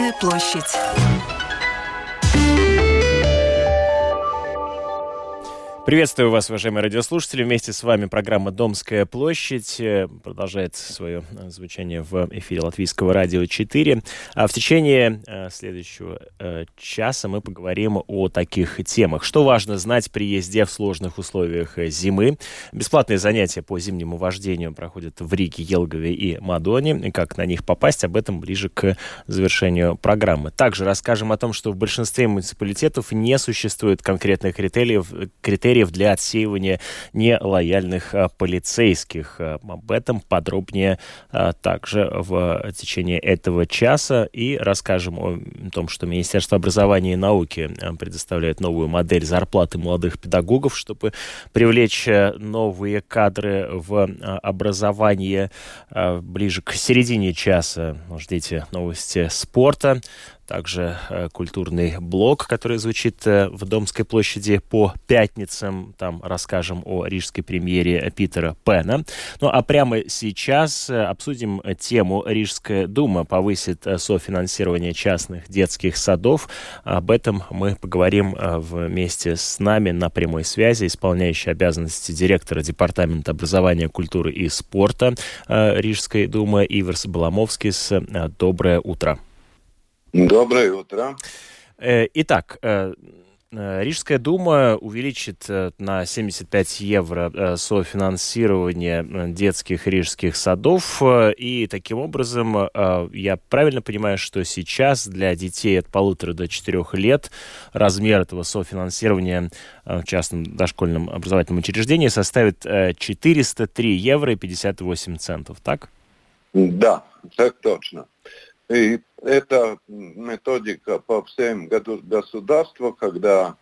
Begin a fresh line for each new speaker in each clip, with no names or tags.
Домская площадь.
Приветствую вас, уважаемые радиослушатели. Вместе с вами программа «Домская площадь» э, продолжает свое э, звучание в эфире Латвийского радио 4. А в течение э, следующего часа мы поговорим о таких темах. Что важно знать при езде в сложных условиях зимы? Бесплатные занятия по зимнему вождению проходят в Риге, Елгове и Мадоне. Как на них попасть, об этом ближе к завершению программы. Также расскажем о том, что в большинстве муниципалитетов не существует конкретных критериев, критериев критериев для отсеивания нелояльных а, полицейских. А, об этом подробнее а, также в течение этого часа. И расскажем о том, что Министерство образования и науки предоставляет новую модель зарплаты молодых педагогов, чтобы привлечь новые кадры в образование. Ближе к середине часа ждите новости спорта также э, культурный блок, который звучит э, в Домской площади по пятницам. Там расскажем о рижской премьере Питера Пена. Ну а прямо сейчас э, обсудим тему Рижская дума повысит софинансирование частных детских садов. Об этом мы поговорим вместе с нами на прямой связи, исполняющий обязанности директора Департамента образования, культуры и спорта Рижской думы Иверс Баламовский. Доброе утро.
Доброе утро.
Э, итак, э, э, Рижская дума увеличит на 75 евро софинансирование детских рижских садов. И таким образом, я правильно понимаю, что сейчас для детей от полутора до четырех лет размер этого софинансирования в частном дошкольном образовательном учреждении составит 403 евро и 58 центов, так?
Да, так точно. И это методика по всем государствам, когда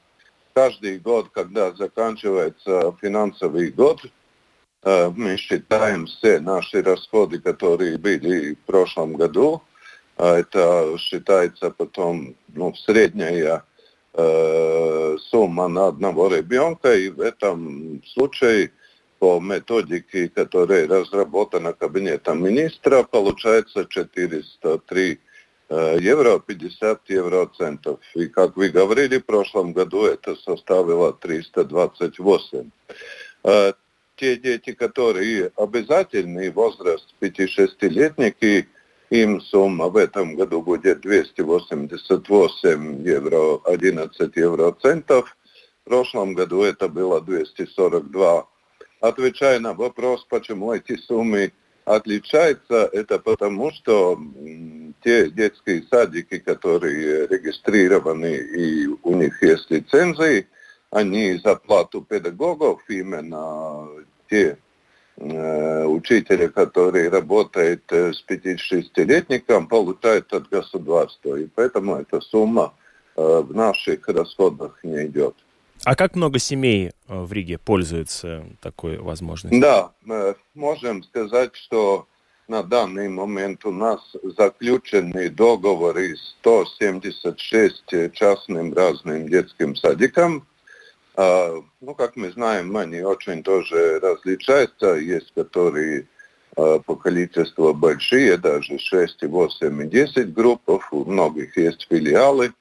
каждый год, когда заканчивается финансовый год, э, мы считаем все наши расходы, которые были в прошлом году. А это считается потом ну, средняя э, сумма на одного ребенка. И в этом случае по методике, которая разработана кабинетом министра, получается 403 э, евро 50 евроцентов. И как вы говорили, в прошлом году это составило 328. Э, те дети, которые обязательный возраст 5-6-летники, им сумма в этом году будет 288 евро 11 евроцентов. В прошлом году это было 242 отвечая на вопрос, почему эти суммы отличаются, это потому, что те детские садики, которые регистрированы и у них есть лицензии, они за плату педагогов именно те э, учителя, которые работают э, с 5-6-летником, получают от государства. И поэтому эта сумма э, в наших расходах не идет.
А как много семей э, в Риге пользуются такой возможностью?
Да, мы можем сказать, что на данный момент у нас заключены договоры 176 частным разным детским садикам. А, ну, как мы знаем, они очень тоже различаются. Есть, которые по количеству большие, даже 6, 8 и 10 групп. У многих есть филиалы.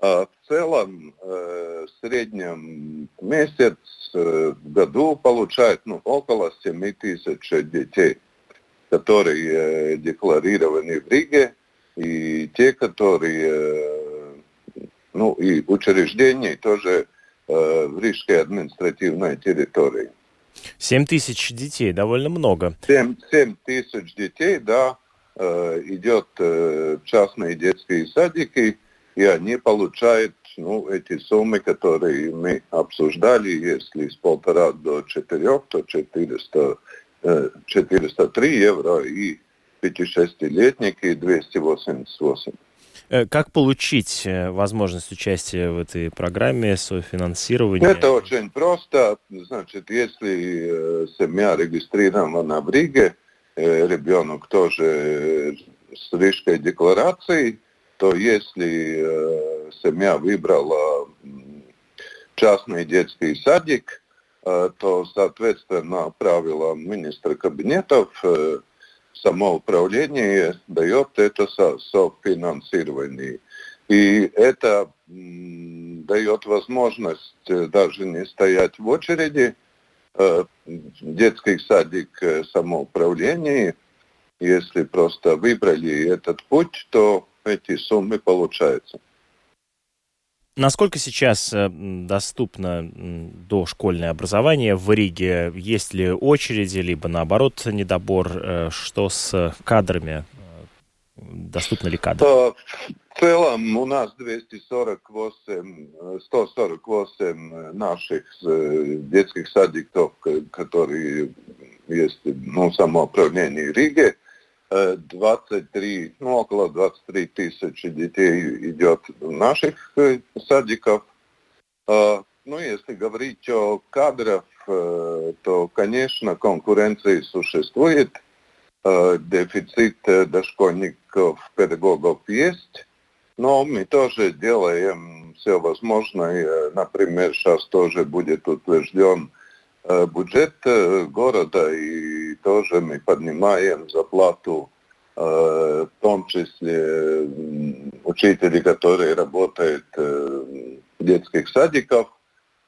А в целом, э, в среднем месяц э, в году получают ну, около 7 тысяч детей, которые э, декларированы в Риге, и те, которые, ну, и учреждения тоже в Рижской административной территории.
7 тысяч детей, довольно много.
7, 7 тысяч детей, да, идет в частные детские садики, и они получают ну, эти суммы, которые мы обсуждали, если с полтора до четырех, то 400, 403 э, евро и 5-6-летники 288.
Э, как получить э, возможность участия в этой программе софинансирования?
Это очень просто. Значит, если семья регистрирована в Риге, ребенок тоже с рижской декларацией, то если э, семья выбрала частный детский садик, э, то, соответственно, правила министра кабинетов э, самоуправление дает это софинансирование. И это дает возможность даже не стоять в очереди, детский садик самоуправления, если просто выбрали этот путь, то эти суммы получаются.
Насколько сейчас э, доступно дошкольное образование в Риге? Есть ли очереди, либо наоборот недобор? Э, что с кадрами? Э, доступны ли кадры? В
целом у нас 248, 148 наших детских садиков, которые есть ну, самоуправление Риги. 23, ну, около 23 тысячи детей идет в наших э, садиков. А, ну, если говорить о кадрах, э, то, конечно, конкуренция существует. Э, дефицит дошкольников, педагогов есть. Но мы тоже делаем все возможное. Например, сейчас тоже будет утвержден Э, бюджет э, города, и тоже мы поднимаем зарплату, э, в том числе учителей, которые работают в детских садиках.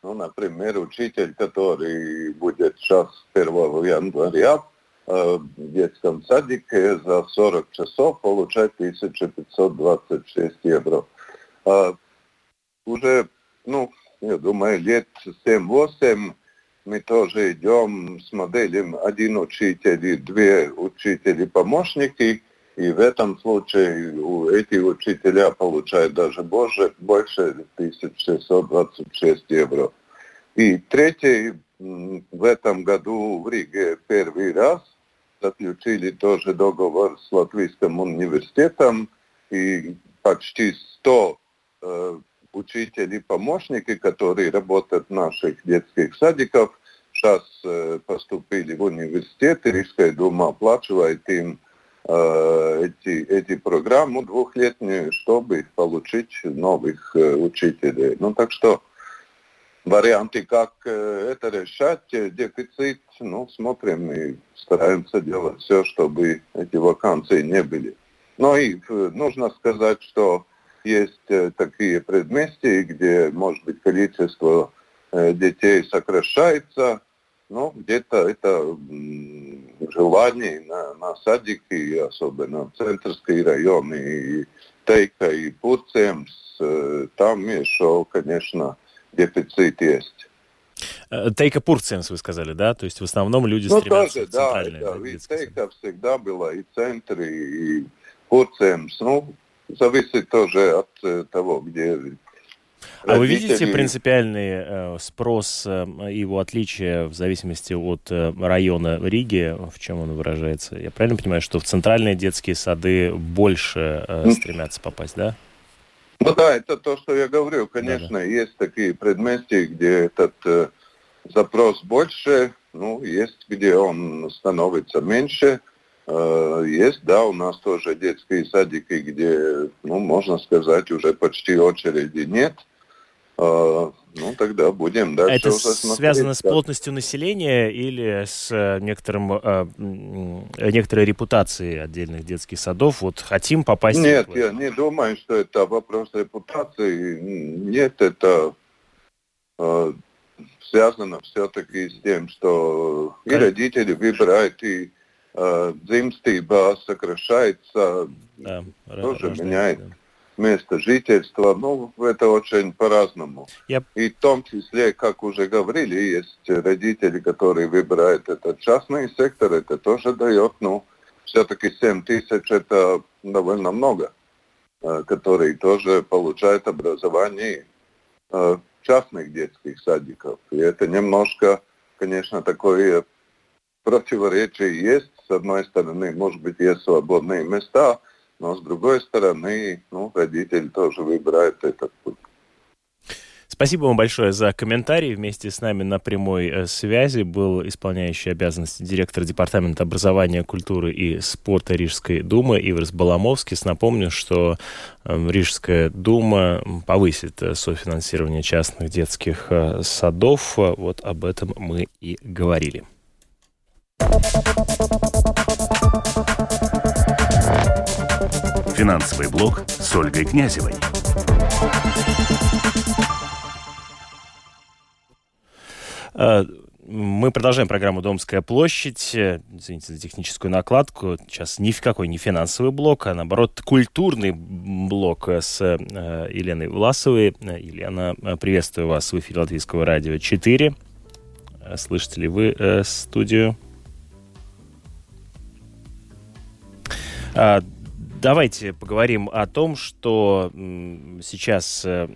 Ну, например, учитель, который будет сейчас 1 января в детском садике за 40 часов получать 1526 евро. Уже, ну, я думаю, лет 7-8 мы тоже идем с моделью один учитель и две учители-помощники. И в этом случае эти учителя получают даже больше, больше 1626 евро. И третий, в этом году в Риге первый раз заключили тоже договор с Латвийским университетом, и почти 100 э, учители помощники, которые работают в наших детских садиках, сейчас э, поступили в университет, и Рижская дума оплачивает им э, эти, эти программы двухлетние, чтобы получить новых э, учителей. Ну так что варианты, как это решать, дефицит, ну, смотрим и стараемся делать все, чтобы эти вакансии не были. Но и нужно сказать, что есть такие предместья, где, может быть, количество детей сокращается, но где-то это желание на, на садики, особенно в центрской районе, и Тейка, и Пурцемс, э, там еще, конечно, дефицит есть.
Тейка Пурцемс, вы сказали, да? То есть в основном люди ну, стремятся тоже, в центральные.
Да, да, ведь Тейка всегда была и центр, и Пурцемс. Ну, зависит тоже от э, того, где
а вы видите принципиальный э, спрос э, и его отличие в зависимости от э, района Риги, в чем он выражается? Я правильно понимаю, что в центральные детские сады больше э, стремятся попасть, да?
Ну да, это то, что я говорю. Конечно, да, да. есть такие предместья, где этот э, запрос больше, ну, есть, где он становится меньше. Э, есть, да, у нас тоже детские садики, где, ну, можно сказать, уже почти очереди нет. Э, ну, тогда будем дальше
Это связано с плотностью населения или с э, некоторым, некоторой репутацией отдельных детских садов? Вот хотим попасть...
Нет, в... я не думаю, что это вопрос репутации. Нет, это связано все-таки с тем, что и родители выбирают, и dzimstība сокращается, да, тоже меняет да. место жительства. Ну, это очень по-разному. Yep. И в том числе, как уже говорили, есть родители, которые выбирают этот частный сектор, это тоже дает, ну, все-таки 7 тысяч это довольно много, которые тоже получают образование в частных детских садиков. И это немножко, конечно, такое противоречие есть. С одной стороны, может быть, есть свободные места, но с другой стороны, ну, родитель тоже выбирает этот путь.
Спасибо вам большое за комментарий. Вместе с нами на прямой э, связи был исполняющий обязанности директора Департамента образования, культуры и спорта Рижской думы Иверс Баламовский. Напомню, что эм, Рижская дума повысит э, софинансирование частных детских э, садов. Вот об этом мы и говорили.
Финансовый блог с Ольгой Князевой.
Uh мы продолжаем программу «Домская площадь». Извините за техническую накладку. Сейчас ни в какой не финансовый блок, а наоборот культурный блок с э, Еленой Власовой. Елена, приветствую вас в эфире Латвийского радио 4. Слышите ли вы э, студию? Давайте поговорим о том, что сейчас э,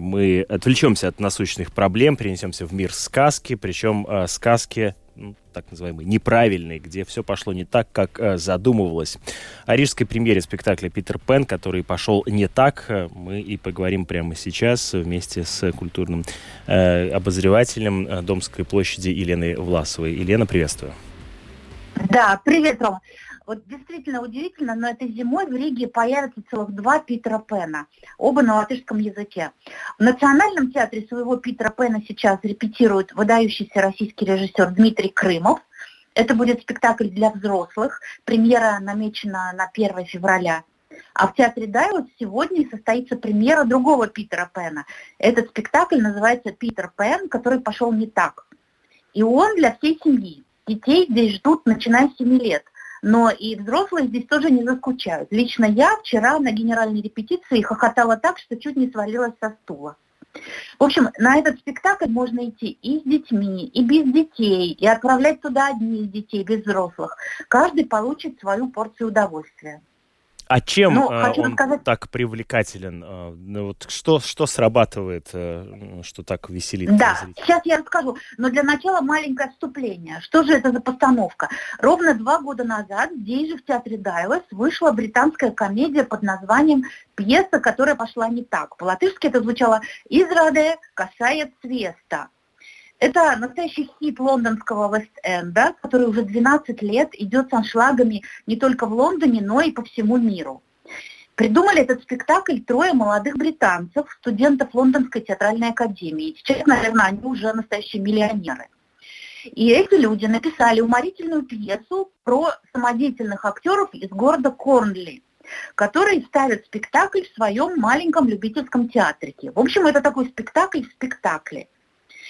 мы отвлечемся от насущных проблем, перенесемся в мир сказки, причем э, сказки ну, так называемые неправильные, где все пошло не так, как э, задумывалось. О рижской премьере спектакля «Питер Пен», который пошел не так, мы и поговорим прямо сейчас вместе с культурным обозревателем Домской площади Еленой Власовой. Елена, приветствую.
Да, привет, Рома. Вот действительно удивительно, но этой зимой в Риге появятся целых два Питера Пена, оба на латышском языке. В Национальном театре своего Питера Пена сейчас репетирует выдающийся российский режиссер Дмитрий Крымов. Это будет спектакль для взрослых. Премьера намечена на 1 февраля. А в театре Дайлот сегодня состоится премьера другого Питера Пена. Этот спектакль называется «Питер Пен, который пошел не так». И он для всей семьи. Детей здесь ждут, начиная с 7 лет – но и взрослые здесь тоже не заскучают. Лично я вчера на генеральной репетиции хохотала так, что чуть не свалилась со стула. В общем, на этот спектакль можно идти и с детьми, и без детей, и отправлять туда одних детей, без взрослых. Каждый получит свою порцию удовольствия.
А чем ну, э, он рассказать... так привлекателен? Э, ну, вот что, что срабатывает, э, что так веселит?
Да, сейчас я расскажу. Но для начала маленькое вступление. Что же это за постановка? Ровно два года назад здесь же в театре Дайлас вышла британская комедия под названием «Пьеса, которая пошла не так». По-латышски это звучало «Израде касает свеста». Это настоящий хит лондонского Вест-Энда, который уже 12 лет идет с аншлагами не только в Лондоне, но и по всему миру. Придумали этот спектакль трое молодых британцев, студентов Лондонской театральной академии. Сейчас, наверное, они уже настоящие миллионеры. И эти люди написали уморительную пьесу про самодеятельных актеров из города Корнли, которые ставят спектакль в своем маленьком любительском театрике. В общем, это такой спектакль в спектакле.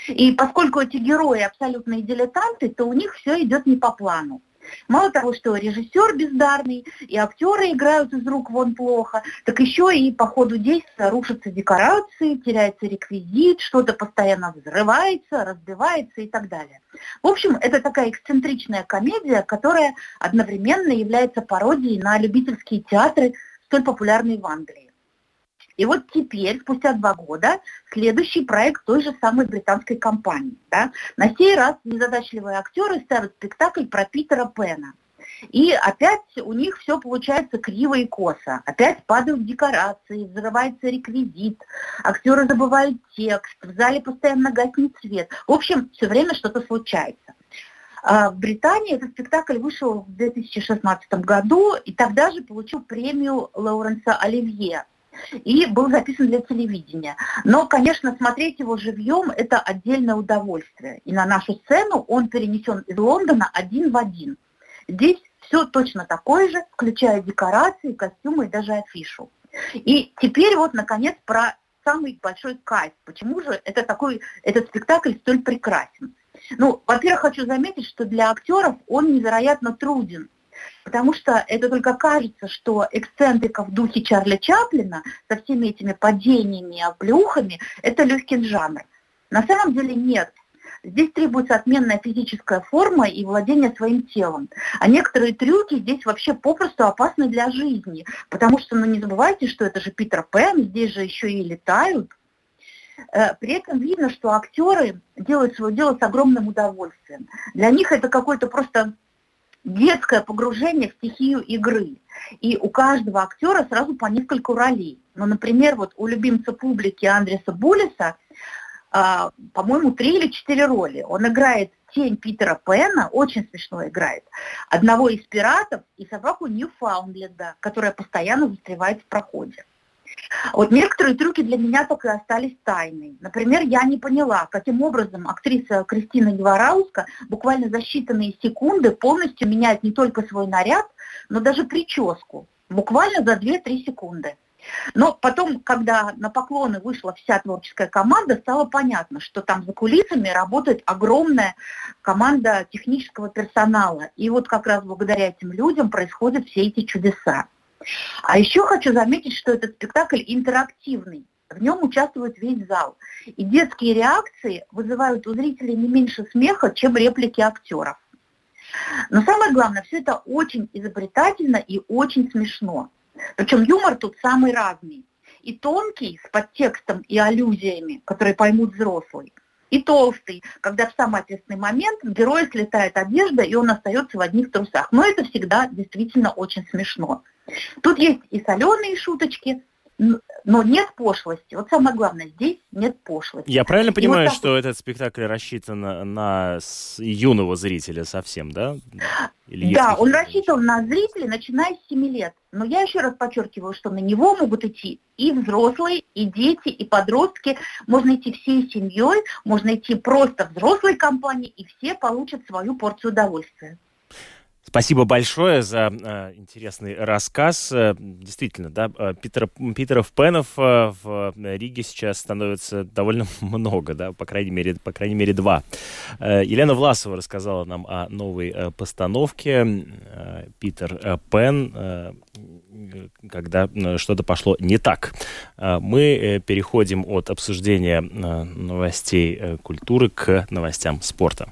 И поскольку эти герои абсолютные дилетанты, то у них все идет не по плану. Мало того, что режиссер бездарный, и актеры играют из рук вон плохо, так еще и по ходу действия рушатся декорации, теряется реквизит, что-то постоянно взрывается, разбивается и так далее. В общем, это такая эксцентричная комедия, которая одновременно является пародией на любительские театры, столь популярные в Англии. И вот теперь, спустя два года, следующий проект той же самой британской компании. Да? На сей раз незадачливые актеры ставят спектакль про Питера Пена. И опять у них все получается криво и косо. Опять падают декорации, взрывается реквизит, актеры забывают текст, в зале постоянно гаснет свет. В общем, все время что-то случается. А в Британии этот спектакль вышел в 2016 году и тогда же получил премию Лоуренса Оливье и был записан для телевидения. Но, конечно, смотреть его живьем – это отдельное удовольствие. И на нашу сцену он перенесен из Лондона один в один. Здесь все точно такое же, включая декорации, костюмы и даже афишу. И теперь вот, наконец, про самый большой кайф. Почему же это такой, этот спектакль столь прекрасен? Ну, во-первых, хочу заметить, что для актеров он невероятно труден потому что это только кажется, что эксцентрика в духе Чарли Чаплина со всеми этими падениями и оплюхами – это легкий жанр. На самом деле нет. Здесь требуется отменная физическая форма и владение своим телом. А некоторые трюки здесь вообще попросту опасны для жизни, потому что, ну не забывайте, что это же Питер Пен, здесь же еще и летают. Э, при этом видно, что актеры делают свое дело с огромным удовольствием. Для них это какой-то просто детское погружение в стихию игры. И у каждого актера сразу по несколько ролей. Ну, например, вот у любимца публики Андреса Булиса, а, по-моему, три или четыре роли. Он играет тень Питера Пена, очень смешно играет, одного из пиратов и собаку Ньюфаундленда, которая постоянно застревает в проходе. Вот некоторые трюки для меня так и остались тайной. Например, я не поняла, каким образом актриса Кристина Геварауска буквально за считанные секунды полностью меняет не только свой наряд, но даже прическу. Буквально за 2-3 секунды. Но потом, когда на поклоны вышла вся творческая команда, стало понятно, что там за кулисами работает огромная команда технического персонала. И вот как раз благодаря этим людям происходят все эти чудеса. А еще хочу заметить, что этот спектакль интерактивный. В нем участвует весь зал. И детские реакции вызывают у зрителей не меньше смеха, чем реплики актеров. Но самое главное, все это очень изобретательно и очень смешно. Причем юмор тут самый разный. И тонкий, с подтекстом и аллюзиями, которые поймут взрослые, и толстый, когда в самый ответственный момент героя слетает одежда, и он остается в одних трусах. Но это всегда действительно очень смешно. Тут есть и соленые шуточки, но нет пошлости. Вот самое главное, здесь нет пошлости.
Я правильно понимаю, вот так... что этот спектакль рассчитан на, на юного зрителя совсем, да?
Или да, он рассчитан на зрителей, начиная с 7 лет. Но я еще раз подчеркиваю, что на него могут идти и взрослые, и дети, и подростки. Можно идти всей семьей, можно идти просто взрослой компанией, и все получат свою порцию удовольствия.
Спасибо большое за э, интересный рассказ. Э, действительно, да, э, Питер, Питеров Пенов э, в Риге сейчас становится довольно много, да, по крайней мере, по крайней мере два. Елена Власова рассказала нам о новой постановке Питер Пен, когда что-то пошло не так. Мы переходим от обсуждения новостей культуры к новостям спорта.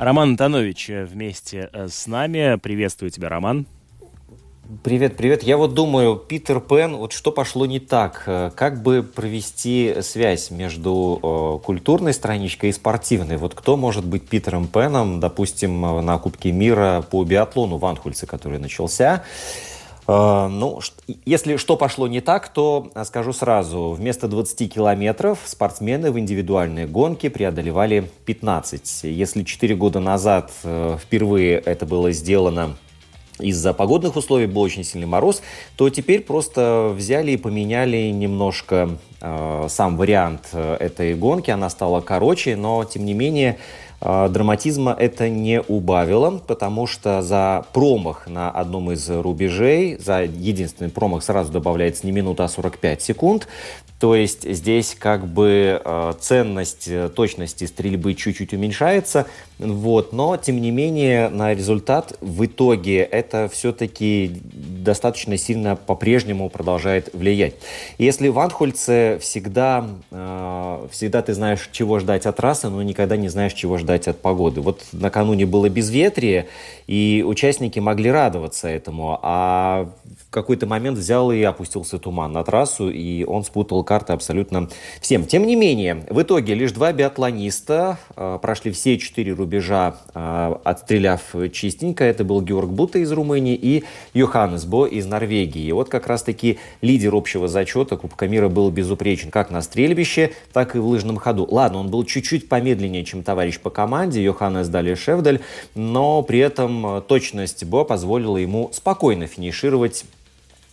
Роман Антонович э, вместе э, с нами. Приветствую тебя, Роман.
Привет, привет. Я вот думаю, Питер Пен, вот что пошло не так? Э, как бы провести связь между культурной страничкой и спортивной? Вот кто может быть Питером Пеном, допустим, на Кубке мира по биатлону в Анхульце, который начался? Э, ну, если что пошло не так, то э, скажу сразу. Вместо 20 километров спортсмены в индивидуальные гонки преодолевали 15. Если 4 года назад э, впервые это было сделано из-за погодных условий, был очень сильный мороз, то теперь просто взяли и поменяли немножко э, сам вариант этой гонки. Она стала короче, но тем не менее драматизма это не убавило, потому что за промах на одном из рубежей, за единственный промах сразу добавляется не минута, а 45 секунд. То есть здесь как бы э, ценность э, точности стрельбы чуть-чуть уменьшается, вот, но тем не менее на результат в итоге это все-таки достаточно сильно по-прежнему продолжает влиять. Если в Анхольце всегда, э, всегда ты знаешь, чего ждать от трассы, но никогда не знаешь, чего ждать от погоды. Вот накануне было безветрие, и участники могли радоваться этому, а в какой-то момент взял и опустился туман на трассу, и он спутал карты абсолютно всем. Тем не менее, в итоге лишь два биатлониста э, прошли все четыре рубежа, э, отстреляв чистенько. Это был Георг Бута из Румынии и Йоханнес Бо из Норвегии. И вот как раз-таки лидер общего зачета Кубка мира был безупречен как на стрельбище, так и в лыжном ходу. Ладно, он был чуть-чуть помедленнее, чем товарищ по команде, Йоханнес Дали Шевдаль, но при этом э, точность Бо позволила ему спокойно финишировать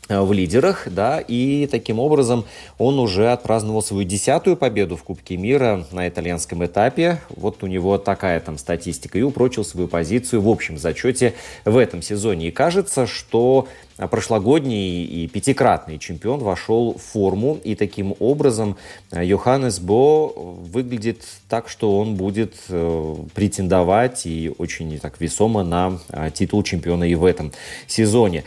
в лидерах, да, и таким образом он уже отпраздновал свою десятую победу в Кубке мира на итальянском этапе. Вот у него такая там статистика и упрочил свою позицию в общем зачете в этом сезоне. И кажется, что прошлогодний и пятикратный чемпион вошел в форму, и таким образом э, Йоханнес Бо выглядит так, что он будет э, претендовать и очень так весомо на титул чемпиона и в этом сезоне.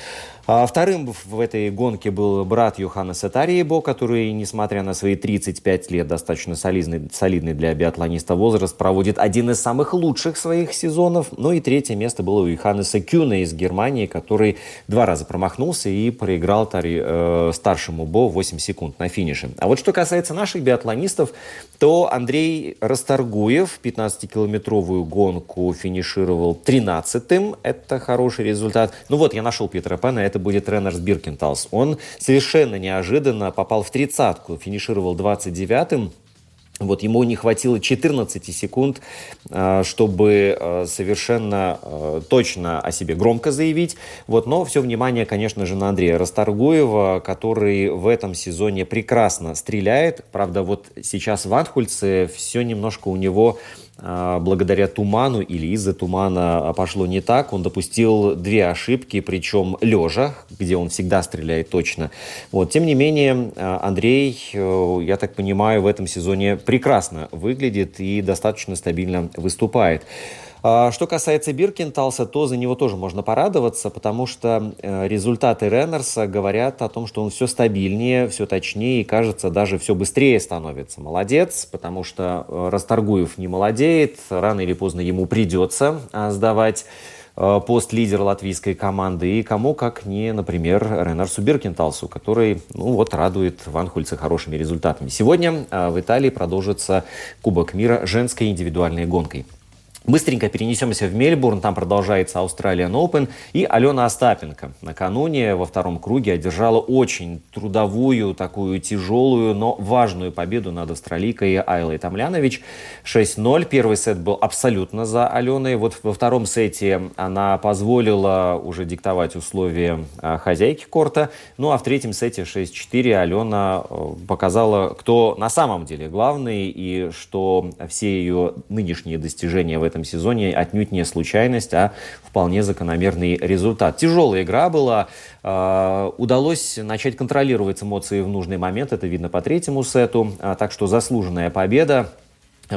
А вторым в этой гонке был брат Йоханнеса Тариебо, который, несмотря на свои 35 лет, достаточно солидный, солидный для биатлониста возраст, проводит один из самых лучших своих сезонов. Ну и третье место было у Йоханнеса Кюна из Германии, который два раза промахнулся и проиграл Тари, э, старшему Бо 8 секунд на финише. А вот что касается наших биатлонистов, то Андрей Расторгуев 15-километровую гонку финишировал 13-м. Это хороший результат. Ну вот, я нашел Питера Пена, это будет Реннерс Биркенталс. Он совершенно неожиданно попал в тридцатку, финишировал 29-м. Вот ему не хватило 14 секунд, а, чтобы а, совершенно а, точно о себе громко заявить. Вот, но все внимание, конечно же, на Андрея Расторгуева, который в этом сезоне прекрасно стреляет. Правда, вот сейчас в Анхульце все немножко у него благодаря туману или из-за тумана пошло не так. Он допустил две ошибки, причем лежа, где он всегда стреляет точно. Вот. Тем не менее, Андрей, я так понимаю, в этом сезоне прекрасно выглядит и достаточно стабильно выступает. А, что касается Биркенталса, то за него тоже можно порадоваться, потому что э, результаты Реннерса говорят о том, что он все стабильнее, все точнее и, кажется, даже все быстрее становится. Молодец, потому что э, Расторгуев не молодеет, рано или поздно ему придется а, сдавать э, пост лидера латвийской команды. И кому, как не, например, Ренарсу Биркенталсу, который, ну вот, радует Ванхульца хорошими результатами. Сегодня в Италии продолжится Кубок мира женской индивидуальной гонкой. Быстренько перенесемся в Мельбурн, там продолжается Australian Open. И Алена Остапенко накануне во втором круге одержала очень трудовую, такую тяжелую, но важную победу над австралийкой Айлой Тамлянович. 6-0. Первый сет был абсолютно за Аленой. Вот во втором сете она позволила уже диктовать условия а, хозяйки корта. Ну а в третьем сете 6-4 Алена э, показала, кто на самом деле главный и что все ее нынешние достижения в этом сезоне отнюдь не случайность, а вполне закономерный результат. Тяжелая игра была. А, удалось начать контролировать эмоции в нужный момент. Это видно по третьему сету. А, так что заслуженная победа.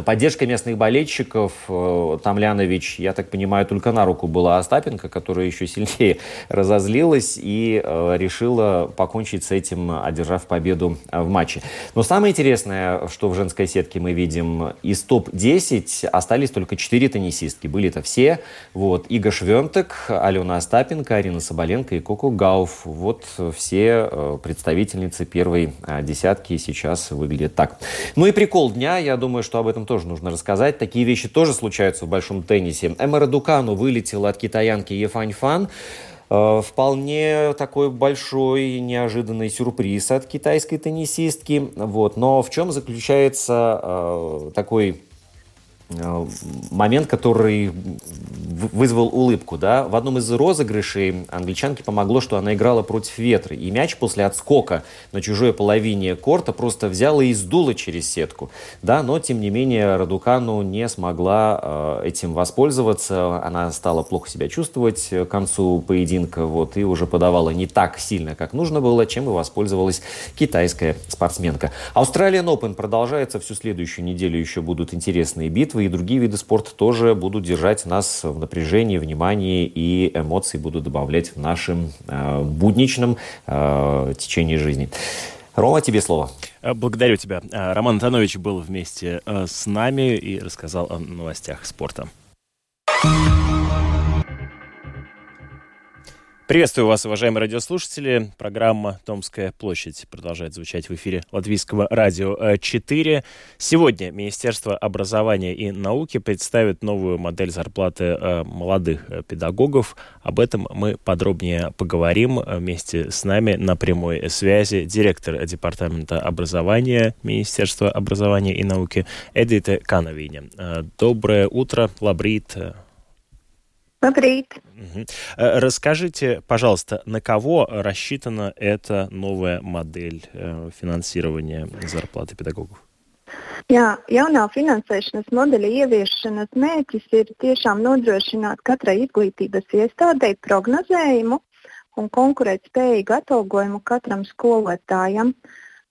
Поддержка местных болельщиков, э, Тамлянович, я так понимаю, только на руку была Остапенко, которая еще сильнее разозлилась и э, решила покончить с этим, одержав победу в матче. Но самое интересное, что в женской сетке мы видим, из топ-10 остались только 4 теннисистки. Были это все. Вот, Ига Швентек, Алена Остапенко, Арина Соболенко и Коко Гауф. Вот все э, представительницы первой десятки сейчас выглядят так. Ну и прикол дня, я думаю, что об этом этом тоже нужно рассказать. Такие вещи тоже случаются в большом теннисе. Эмма Дукану вылетела от китаянки Ефань Фан. Э, вполне такой большой неожиданный сюрприз от китайской теннисистки. Вот. Но в чем заключается э, такой момент, который вызвал улыбку. Да? В одном из розыгрышей англичанке помогло, что она играла против ветра. И мяч после отскока на чужой половине корта просто взяла и сдула через сетку. Да? Но, тем не менее, Радукану не смогла э, этим воспользоваться. Она стала плохо себя чувствовать к концу поединка. Вот, и уже подавала не так сильно, как нужно было, чем и воспользовалась китайская спортсменка. Australian Open продолжается всю следующую неделю. Еще будут интересные битвы и другие виды спорта тоже будут держать нас в напряжении, внимании и эмоции будут добавлять в нашем э, будничном э, течении жизни. Рома, тебе слово.
Э, благодарю тебя. Э, Роман Антонович был вместе э, с нами и рассказал о новостях спорта. Приветствую вас, уважаемые радиослушатели. Программа «Томская площадь» продолжает звучать в эфире Латвийского радио 4. Сегодня Министерство образования и науки представит новую модель зарплаты э, молодых э, педагогов. Об этом мы подробнее поговорим вместе с нами на прямой связи директор Департамента образования Министерства образования и науки Эдита Кановиня. Э, доброе утро, Лабрит.
Labrīt.
Э, расскажите, пожалуйста, на кого рассчитана эта новая модель э, финансирования зарплаты педагогов?
Jā, jaunā finansēšanas modeļa ieviešanas mērķis ir tiešām nodrošināt katrai izglītības iestādei prognozējumu un konkurētspējīgu atalgojumu katram skolotājam,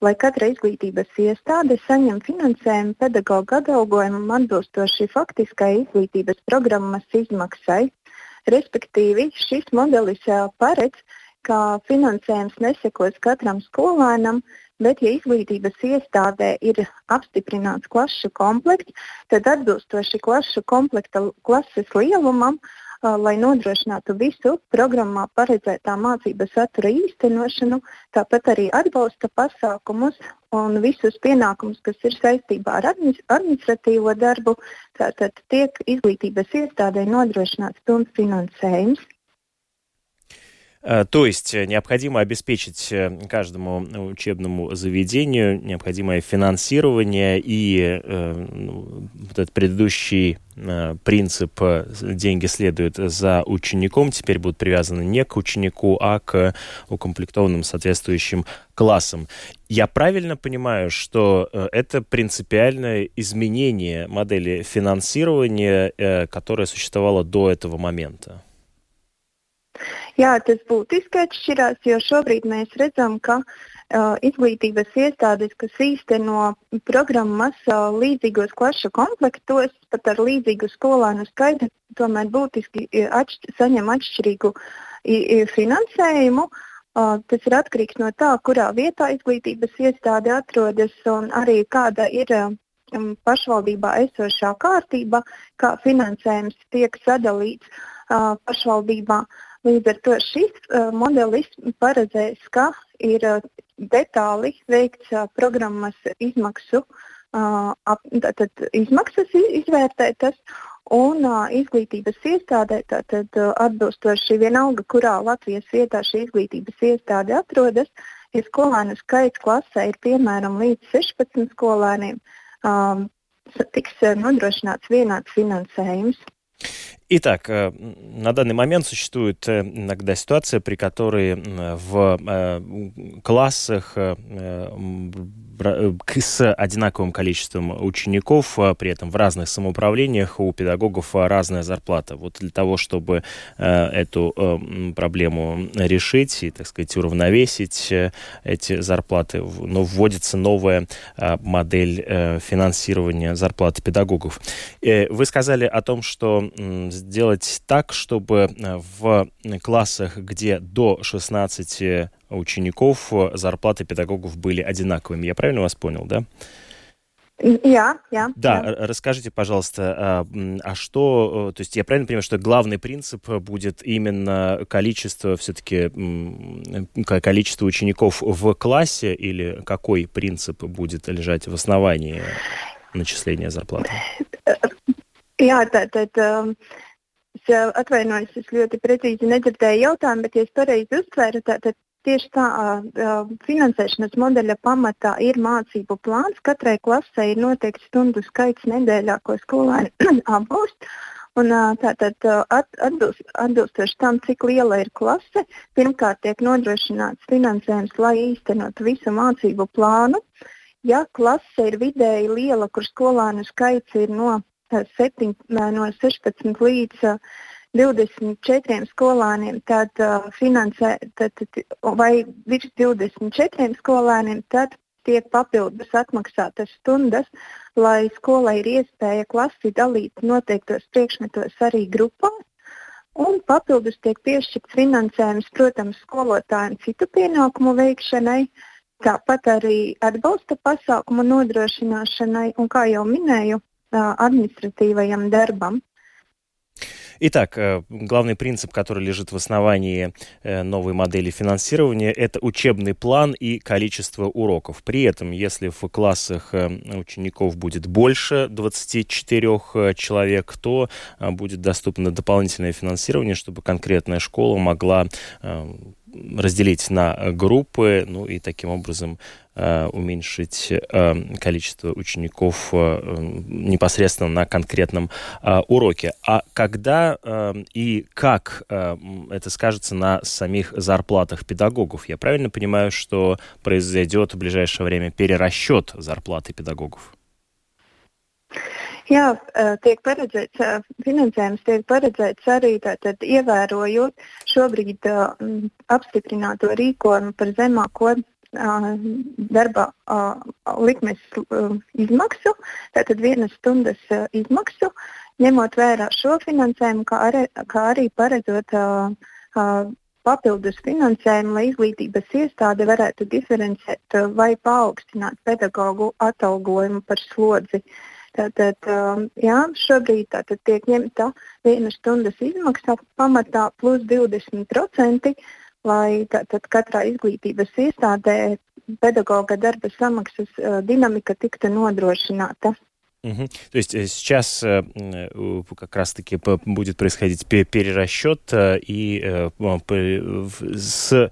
lai katra izglītības iestāde saņem finansējumu pedagoģa atalgojumam atbilstoši faktiskai izglītības programmas izmaksai. Respektīvi, šis modelis paredz, ka finansējums nesekos katram skolēnam, bet, ja izglītības iestādē ir apstiprināts klašu komplekts, tad atbilstoši klašu komplekta klases lielumam lai nodrošinātu visu programmā paredzētā mācību satura īstenošanu, tāpat arī atbalsta pasākumus un visus pienākumus, kas ir saistībā ar administratīvo darbu, tātad tiek izglītības iestādē nodrošināts pilns finansējums.
Э, то есть э, необходимо обеспечить э, каждому учебному заведению необходимое финансирование и ну, вот этот предыдущий принцип «деньги следуют за учеником» теперь будут привязаны не к ученику, а к укомплектованным соответствующим классам. Я правильно понимаю, что это принципиальное изменение модели финансирования, которое существовало до этого момента?
Jā, tas būtiski atšķirās, jo šobrīd mēs redzam, ka uh, izglītības iestādes, kas īsteno programmas uh, līdzīgos klašu komplektos, pat ar līdzīgu skolānu skaitu, tomēr būtiski atšķ saņem atšķirīgu finansējumu. Uh, tas ir atkarīgs no tā, kurā vietā izglītības iestāde atrodas un arī kāda ir uh, pašvaldībā esošā kārtība, kā finansējums tiek sadalīts uh, pašvaldībā. Uh, Līdz ar to šis modelis paredzēs, ka ir detāli veikts programmas izmaksu, tātad izmaksas izvērtētas un izglītības iestādē, tātad atbilstoši vienalga, kurā Latvijas vietā šī izglītības iestāde atrodas, ja skolēnu skaits klasē ir piemēram līdz 16 skolēniem, tiks nodrošināts vienāds finansējums.
Итак, э, на данный момент существует э, иногда ситуация, при которой в э, классах с одинаковым количеством учеников, а при этом в разных самоуправлениях у педагогов разная зарплата. Вот для того, чтобы э, эту э, проблему решить и, так сказать, уравновесить эти зарплаты, ну, вводится новая модель финансирования зарплаты педагогов. Вы сказали о том, что сделать так, чтобы в классах, где до 16 учеников э, зарплаты педагогов были одинаковыми. Я правильно вас понял, да?
Я, я.
Да, я. расскажите, пожалуйста, а, а что, э, то есть я правильно понимаю, что главный принцип будет именно количество, все-таки количество учеников в классе или какой принцип будет лежать в основании начисления зарплаты?
Jā, tātad es atvainojos, es ļoti precīzi nedzirdēju jautājumu, bet, ja es pareizi uztvēru, tātad Tieši tā, finansēšanas modeļa pamatā ir mācību plāns. Katrai klasē ir noteikts stundu skaits nedēļā, ko skolēni apgūst. Un, tātad atbilst, atbilstoši tam, cik liela ir klase, pirmkārt tiek nodrošināts finansējums, lai īstenotu visu mācību plānu. Ja klase ir vidēji liela, kur skolēnu skaits ir no, 7, no 16 līdz 24 skolāniem, tad uh, finansē, tad, tad, vai virs 24 skolēniem, tad tiek papildus atmaksātas stundas, lai skolai ir iespēja klasi dalīt noteiktos priekšmetos arī grupās. Un papildus tiek piešķirts finansējums, protams, skolotājiem citu pienākumu veikšanai, tāpat arī atbalsta pasākumu nodrošināšanai un, kā jau minēju, administratīvajam darbam.
Итак, э, главный принцип, который лежит в основании э, новой модели финансирования, это учебный план и количество уроков. При этом, если в классах э, учеников будет больше 24 человек, то будет доступно дополнительное финансирование, чтобы конкретная школа могла разделить на группы, ну и таким образом уменьшить э, количество учеников э, непосредственно на конкретном э, уроке. А когда э, и как э, это скажется на самих зарплатах педагогов? Я правильно понимаю, что произойдет в ближайшее время перерасчет зарплаты педагогов?
Jā, tiek paredzēts, finansējums tiek paredzēts arī tātad ievērojot šobrīd apstiprināto rīkojumu par zemāko darba likmes izmaksu, tātad vienas stundas izmaksu, ņemot vērā šo finansējumu, kā arī, kā arī paredzot papildus finansējumu, lai izglītības iestāde varētu diferencēt vai paaugstināt pedagoģu atalgojumu par slodzi. Tātad, jā, šobrīd tātad tiek ņemta viena stundas izmaksa pamatā plus 20%, lai tātad katrā izglītības iestādē pedagoga darba samaksas dinamika tiktu nodrošināta.
Угу. То есть э, сейчас э, как раз-таки будет происходить перерасчет и с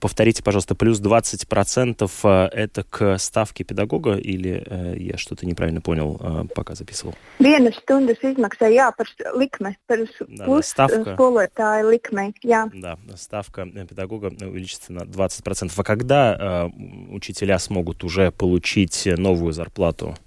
повторите, пожалуйста, плюс 20% это к ставке педагога или я что-то неправильно понял, пока записывал?
Vienas stundas izmaksā, jā, par likme, par да, ставка, skolotāju likme, jā.
Да, ставка педагога увеличится на 20%. А когда учителя смогут уже получить новую зарплату?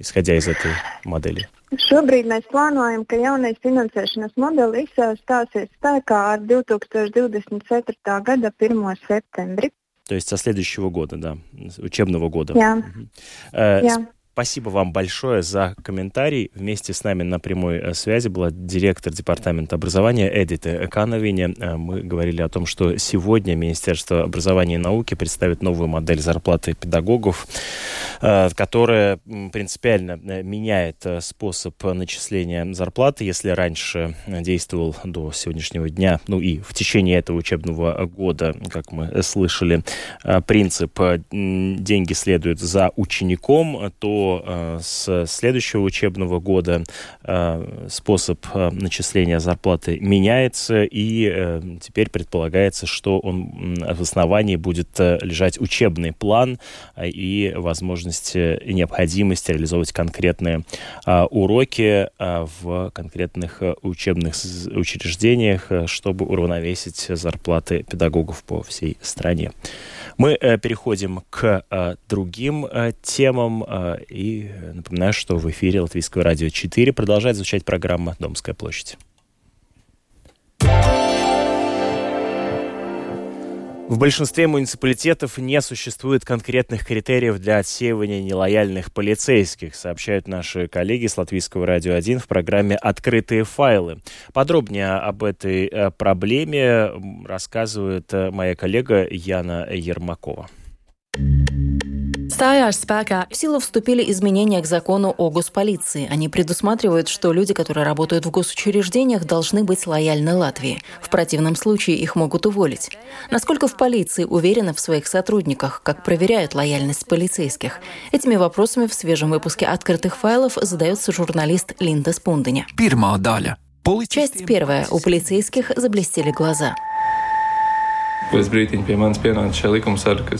исходя из этой модели?
Šobrīd mēs plānojam, ka jaunais finansēšanas modelis stāsies spēkā ar 2024. gada 1 septembri.
То есть со следующего года, да, учебного года.
Yeah. Угу.
Э, yeah. Спасибо вам большое за комментарий. Вместе с нами на прямой э, связи была директор департамента образования Эдита Экановине. Э, мы говорили о том, что сегодня Министерство образования и науки представит новую модель зарплаты педагогов, э, которая принципиально меняет способ начисления зарплаты. Если раньше действовал до сегодняшнего дня, ну и в течение этого учебного года, как мы слышали, принцип «деньги следуют за учеником», то э, с следующего учебного года э, способ э, начисления зарплаты меняется, и теперь предполагается, что он в основании будет лежать учебный план и возможность и необходимость реализовывать конкретные уроки в конкретных учебных учреждениях, чтобы уравновесить зарплаты педагогов по всей стране. Мы э, переходим к э, другим э, темам. И напоминаю, что в эфире Латвийского радио 4 продолжает звучать программа «Домская площадь». В большинстве муниципалитетов не существует конкретных критериев для отсеивания нелояльных полицейских, сообщают наши коллеги с Латвийского радио 1 в программе «Открытые файлы». Подробнее об этой э, проблеме рассказывает э, моя коллега Яна Ермакова.
Стājās спека. В силу вступили изменения к закону о госполиции. Они предусматривают, что люди, которые работают в госучреждениях, должны быть лояльны Латвии. В противном случае их могут уволить. Насколько в полиции уверены в своих сотрудниках, как проверяют лояльность полицейских? Этими вопросами в свежем выпуске «Открытых файлов» задается журналист Линда Спунденя. Часть первая. У полицейских заблестели глаза.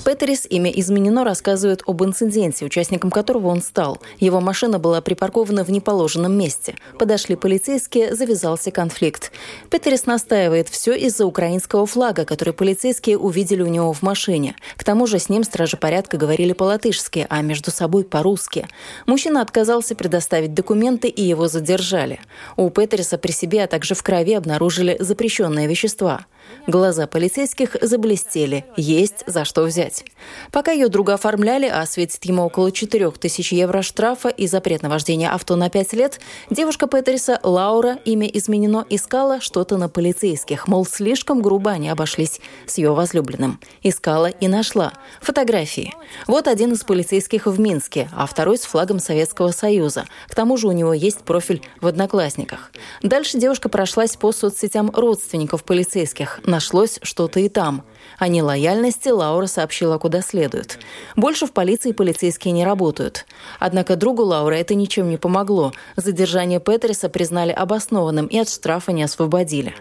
Петерис, имя изменено, рассказывает об инциденте, участником которого он стал. Его машина была припаркована в неположенном месте. Подошли полицейские, завязался конфликт. Петерис настаивает все из-за украинского флага, который полицейские увидели у него в машине. К тому же с ним стражи порядка говорили по-латышски, а между собой по-русски. Мужчина отказался предоставить документы и его задержали. У Петериса при себе, а также в крови обнаружили запрещенные вещества. Глаза полицейских заблестели. Есть за что взять. Пока ее друга оформляли, а светит ему около 4 тысяч евро штрафа и запрет на вождение авто на 5 лет, девушка Петериса, Лаура, имя изменено, искала что-то на полицейских. Мол, слишком грубо они обошлись с ее возлюбленным. Искала и нашла. Фотографии. Вот один из полицейских в Минске, а второй с флагом Советского Союза. К тому же у него есть профиль в Одноклассниках. Дальше девушка прошлась по соцсетям родственников полицейских нашлось что-то и там. О нелояльности Лаура сообщила куда следует. Больше в полиции полицейские не работают. Однако другу Лауры это ничем не помогло. Задержание Петриса признали обоснованным и от штрафа не освободили.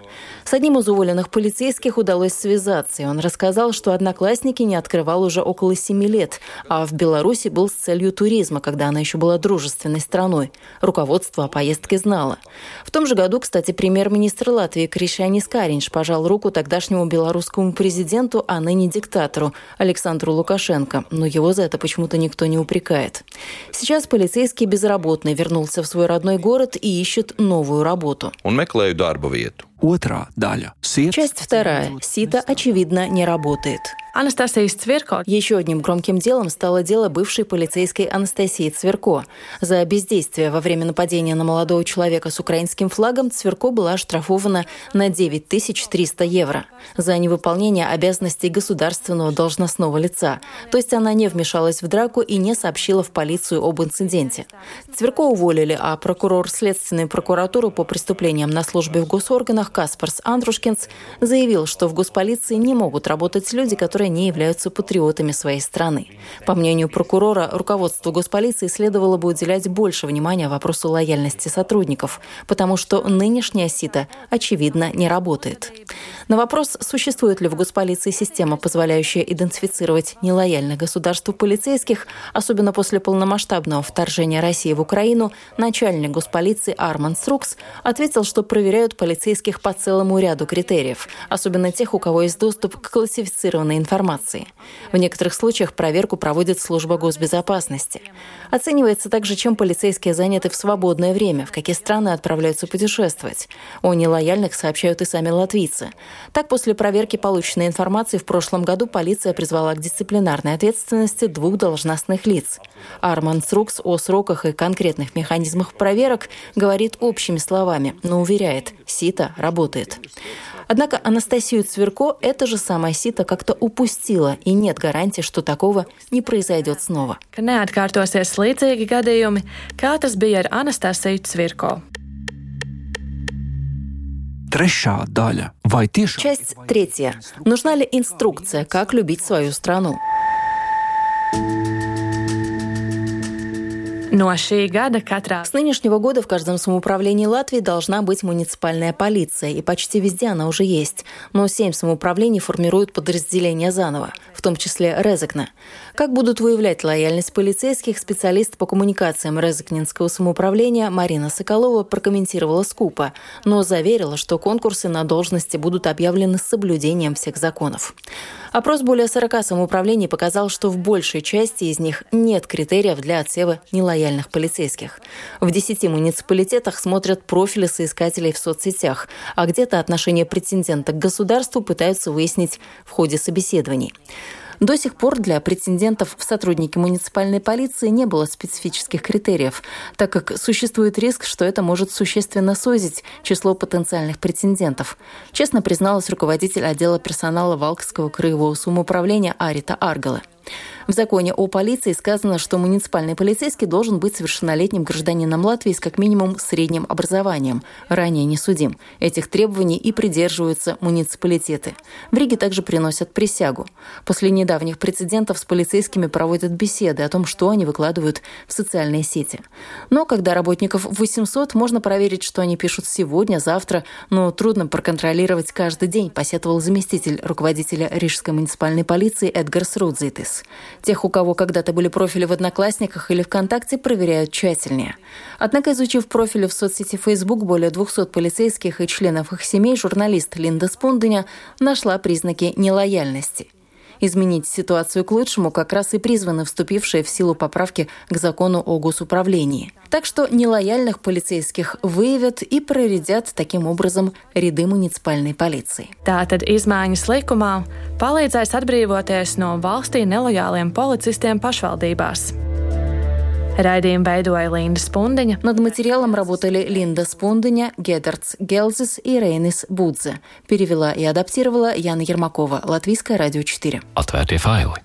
С одним из уволенных полицейских удалось связаться, и он рассказал, что одноклассники не открывал уже около семи лет, а в Беларуси был с целью туризма, когда она еще была дружественной страной. Руководство о поездке знало. В том же году, кстати, премьер-министр Латвии Кришанис Каринш пожал руку тогдашнему белорусскому президенту, а ныне диктатору Александру Лукашенко, но его за это почему-то никто не упрекает. Сейчас полицейский безработный вернулся в свой родной город и ищет новую работу.
Он darba vietu.
Часть вторая. Сита, очевидно, не работает. Анастасия Цверко. Еще одним громким делом стало дело бывшей полицейской Анастасии Цверко. За бездействие во время нападения на молодого человека с украинским флагом Цверко была оштрафована на 9300 евро за невыполнение обязанностей государственного должностного лица. То есть она не вмешалась в драку и не сообщила в полицию об инциденте. Цверко уволили, а прокурор Следственной прокуратуры по преступлениям на службе в госорганах наркотиках Каспарс Андрушкинс заявил, что в госполиции не могут работать люди, которые не являются патриотами своей страны. По мнению прокурора, руководству госполиции следовало бы уделять больше внимания вопросу лояльности сотрудников, потому что нынешняя сита, очевидно, не работает. На вопрос, существует ли в госполиции система, позволяющая идентифицировать нелояльных государству полицейских, особенно после полномасштабного вторжения России в Украину, начальник госполиции Арман Срукс ответил, что проверяют полицейских по целому ряду критериев, особенно тех, у кого есть доступ к классифицированной информации. В некоторых случаях проверку проводит служба госбезопасности. Оценивается также, чем полицейские заняты в свободное время, в какие страны отправляются путешествовать. О нелояльных сообщают и сами латвийцы. Так, после проверки полученной информации в прошлом году полиция призвала к дисциплинарной ответственности двух должностных лиц. Арман Срукс о сроках и конкретных механизмах проверок говорит общими словами, но уверяет, СИТа работает. Однако Анастасию Цверко эта же самая сита как-то упустила, и нет гарантии, что такого не произойдет снова.
Neatkārtosies līdzīgi gadījumi, kā tas bija ar Anastasiju Cvirko.
Vai tiešām?
Часть третья. Нужна ли инструкция, как любить свою страну?
Gada katrā
С нынешнего года в каждом самоуправлении Латвии должна быть муниципальная полиция, и почти везде она уже есть. Но семь самоуправлений формируют подразделения заново, в том числе Резекна. Как будут выявлять лояльность полицейских, специалист по коммуникациям Резекнинского самоуправления Марина Соколова прокомментировала скупо, но заверила, что конкурсы на должности будут объявлены с соблюдением всех законов. Опрос более 40 самоуправлений показал, что в большей части из них нет критериев для отсева нелояльных полицейских. В 10 муниципалитетах смотрят профили соискателей в соцсетях, а где-то отношение претендента к государству пытаются выяснить в ходе собеседований. До сих пор для претендентов в сотрудники муниципальной полиции не было специфических критериев, так как существует риск, что это может существенно сузить число потенциальных претендентов. Честно призналась руководитель отдела персонала Валкского краевого самоуправления Арита Аргала. В законе о полиции сказано, что муниципальный полицейский должен быть совершеннолетним гражданином Латвии с как минимум средним образованием, ранее не судим. Этих требований и придерживаются муниципалитеты. В Риге также приносят присягу. После недавних прецедентов с полицейскими проводят беседы о том, что они выкладывают в социальные сети. Но когда работников 800, можно проверить, что они пишут сегодня, завтра, но трудно проконтролировать каждый день, посетовал заместитель руководителя Рижской муниципальной полиции Эдгар Срудзитис. Тех, у кого когда-то были профили в Одноклассниках или ВКонтакте, проверяют тщательнее. Однако, изучив профили в соцсети Facebook более 200 полицейских и членов их семей, журналист Линда Спунденя нашла признаки нелояльности – Изменить ситуацию к лучшему как раз и призваны вступившие в силу поправки к закону о госуправлении. Так что нелояльных полицейских выявят и проредят таким образом ряды муниципальной полиции.
Tātad izmaiņas likumā palīdzēs atbrīvoties no valstī nelojāliem policistiem pašvaldībās. Raidījumu veidoja Linda Spundiņa.
Над материалом работали Линда Спундыня, Гедардс Гелзис и Рейнис Будзе. Перевела и адаптировала Яна Ермакова. Латвийское радио 4.
Atvērtie faili.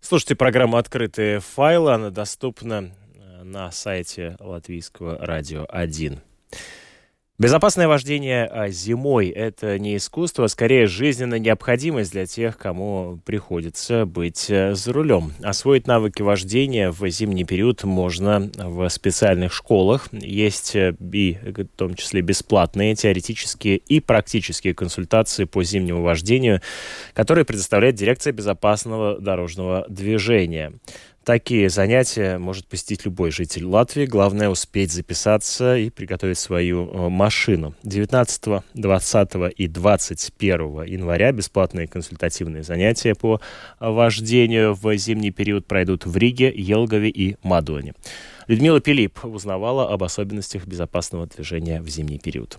Слушайте программу «Открытые файлы». Она доступна э, на сайте Латвийского радио 1. Безопасное вождение а, зимой – это не искусство, а скорее жизненная необходимость для тех, кому приходится быть э, за рулем. Освоить навыки вождения в зимний период можно в специальных школах. Есть э, и в том числе бесплатные теоретические и практические консультации по зимнему вождению, которые предоставляет Дирекция безопасного дорожного движения. Такие занятия может посетить любой житель Латвии. Главное успеть записаться и приготовить свою э, машину. 19, 20 и 21 января бесплатные консультативные занятия по вождению в зимний период пройдут в Риге, Елгове и Мадоне. Людмила Пилип узнавала об особенностях безопасного движения в зимний период.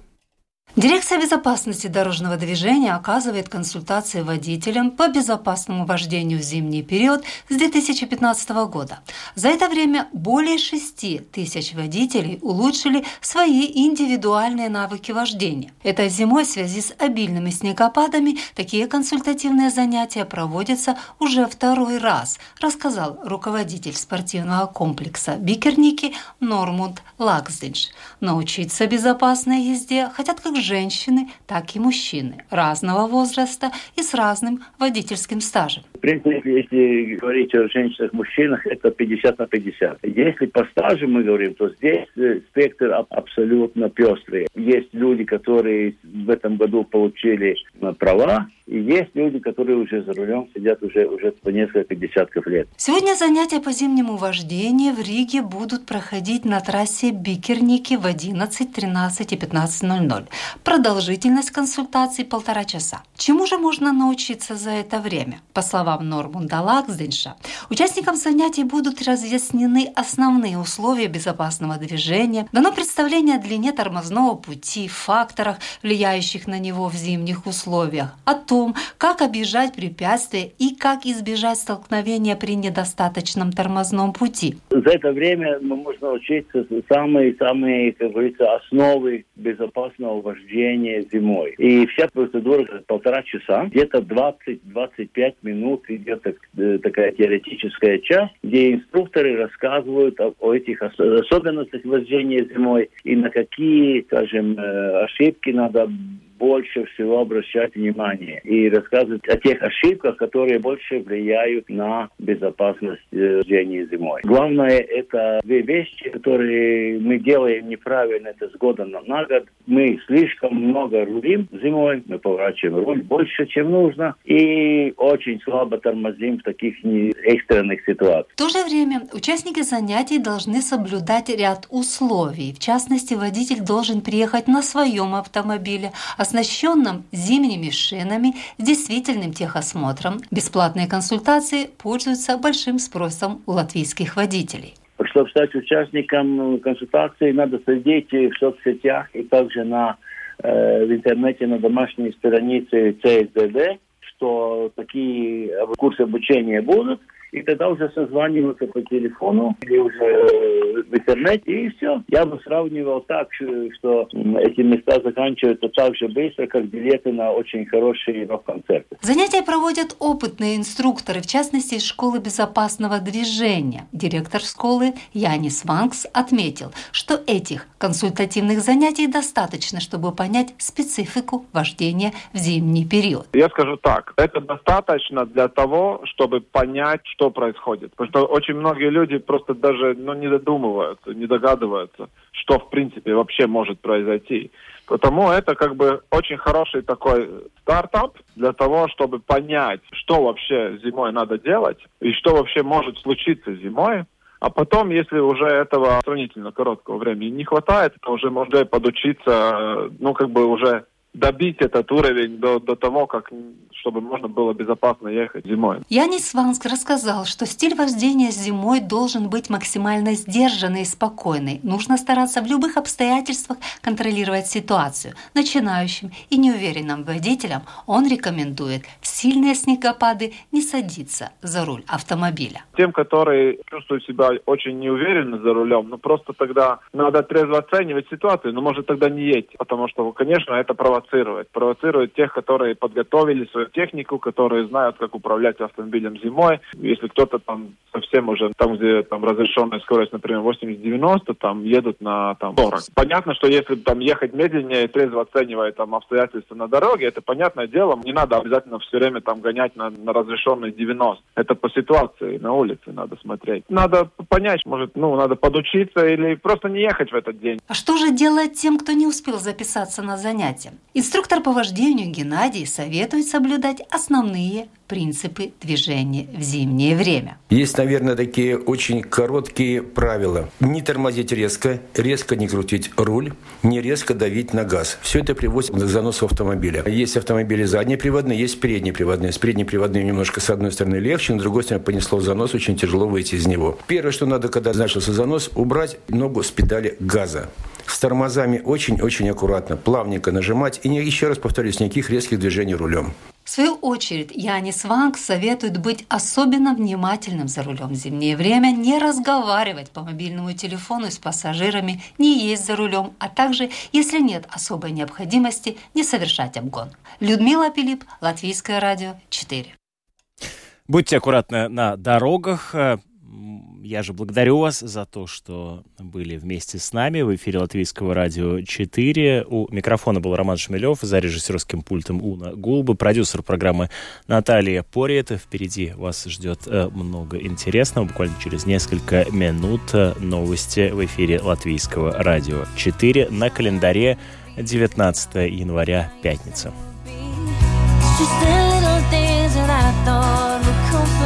Дирекция безопасности дорожного движения оказывает консультации водителям по безопасному вождению в зимний период с 2015 года. За это время более 6 тысяч водителей улучшили свои индивидуальные навыки вождения. Этой зимой в связи с обильными снегопадами такие консультативные занятия проводятся уже второй раз, рассказал руководитель спортивного комплекса Бикерники Нормунд Лаксдинш. Научиться безопасной езде хотят как женщины, так и мужчины разного возраста и с разным водительским стажем.
В принципе, если говорить о женщинах-мужчинах, это 50 на 50. Если по стажу мы говорим, то здесь э, спектр абсолютно пестрый. Есть люди, которые в этом году получили э, права, и есть люди, которые уже за рулем сидят уже, уже по несколько десятков лет.
Сегодня занятия по зимнему вождению в Риге будут проходить на трассе Бикерники в 11, 13 и 15.00. Продолжительность консультаций полтора часа. Чему же можно научиться за это время? По словам Нормунда Лаксденша, участникам занятий будут разъяснены основные условия безопасного движения, дано представление о длине тормозного пути, факторах, влияющих на него в зимних условиях, о том, том, как объезжать препятствия и как избежать столкновения при недостаточном тормозном пути.
За это время мы можем научиться самые-самые, как говорится, основы безопасного вождения зимой. И вся процедура полтора часа, где-то 20-25 минут идет э, такая теоретическая часть, где инструкторы рассказывают о, о этих особенностях вождения зимой и на какие, скажем, э, ошибки надо больше всего обращать внимание и рассказывать о тех ошибках, которые больше влияют на безопасность движения зимой. Главное, это две вещи, которые мы делаем неправильно, это с года на год. Мы слишком много рулим зимой, мы поворачиваем руль больше, чем нужно, и очень слабо тормозим в таких экстренных ситуациях.
В то же время участники занятий должны соблюдать ряд условий. В частности, водитель должен приехать на своем автомобиле, а оснащенном зимними шинами, действительным техосмотром. Бесплатные консультации пользуются большим спросом у латвийских водителей.
Чтобы стать участником консультации, надо следить в соцсетях и также на, э, в интернете на домашней странице ЦСДД, что такие курсы обучения будут – и тогда уже созваниваться по телефону или уже э, в интернете, и все. Я бы сравнивал так, что эти места заканчиваются так же быстро, как билеты на очень хорошие рок-концерты.
Занятия проводят опытные инструкторы, в частности, из школы безопасного движения. Директор школы Янис Ванкс отметил, что этих консультативных занятий достаточно, чтобы понять специфику вождения в зимний период.
Я скажу так, это достаточно для того, чтобы понять, что происходит. Потому что очень многие люди просто даже ну, не додумываются, не догадываются, что в принципе вообще может произойти. Потому это как бы очень хороший такой стартап для того, чтобы понять, что вообще зимой надо делать и что вообще может случиться зимой. А потом, если уже этого сравнительно короткого времени не хватает, то уже можно подучиться, ну, как бы уже добить этот уровень до, до того, как чтобы можно было безопасно ехать зимой.
Янис Ванск рассказал, что стиль вождения зимой должен быть максимально сдержанный и спокойный. Нужно стараться в любых обстоятельствах контролировать ситуацию. Начинающим и неуверенным водителям он рекомендует в сильные снегопады не садиться за руль автомобиля.
Тем, которые чувствуют себя очень неуверенно за рулем, ну просто тогда надо трезво оценивать ситуацию, но может тогда не едь, потому что, конечно, это провоцирует. Провоцирует тех, которые подготовили свою технику, которые знают, как управлять автомобилем зимой. Если кто-то там совсем уже там, где там разрешенная скорость, например, 80-90, там едут на там 40. Понятно, что если там ехать медленнее и трезво оценивая там обстоятельства на дороге, это понятное дело, не надо обязательно все время там гонять на, на разрешенной 90. Это по ситуации на улице надо смотреть. Надо понять, может, ну, надо подучиться или просто не ехать в этот день.
А что же делать тем, кто не успел записаться на занятия? Инструктор по вождению Геннадий советует соблюдать основные принципы движения в зимнее время.
Есть, наверное, такие очень короткие правила. Не тормозить резко, резко не крутить руль, не резко давить на газ. Все это приводит к заносу автомобиля. Есть автомобили заднеприводные, есть переднеприводные. С переднеприводными немножко с одной стороны легче, с другой стороны понесло занос, очень тяжело выйти из него. Первое, что надо, когда начался занос, убрать ногу с педали газа. С тормозами очень-очень аккуратно, плавненько нажимать и, еще раз повторюсь, никаких резких движений рулем.
В свою очередь, Янис Ванг советует быть особенно внимательным за рулем в зимнее время, не разговаривать по мобильному телефону с пассажирами, не есть за рулем, а также, если нет особой необходимости, не совершать обгон. Людмила Пилип, Латвийское радио 4.
Будьте аккуратны на дорогах я же благодарю вас за то, что были вместе с нами в эфире Латвийского радио 4. У микрофона был Роман Шмелев, за режиссерским пультом Уна Гулба, продюсер программы Наталья Порета. Впереди вас ждет э, много интересного. Буквально через несколько минут э, новости в эфире Латвийского радио 4 на календаре 19 января, пятница. Just the little things that I thought would come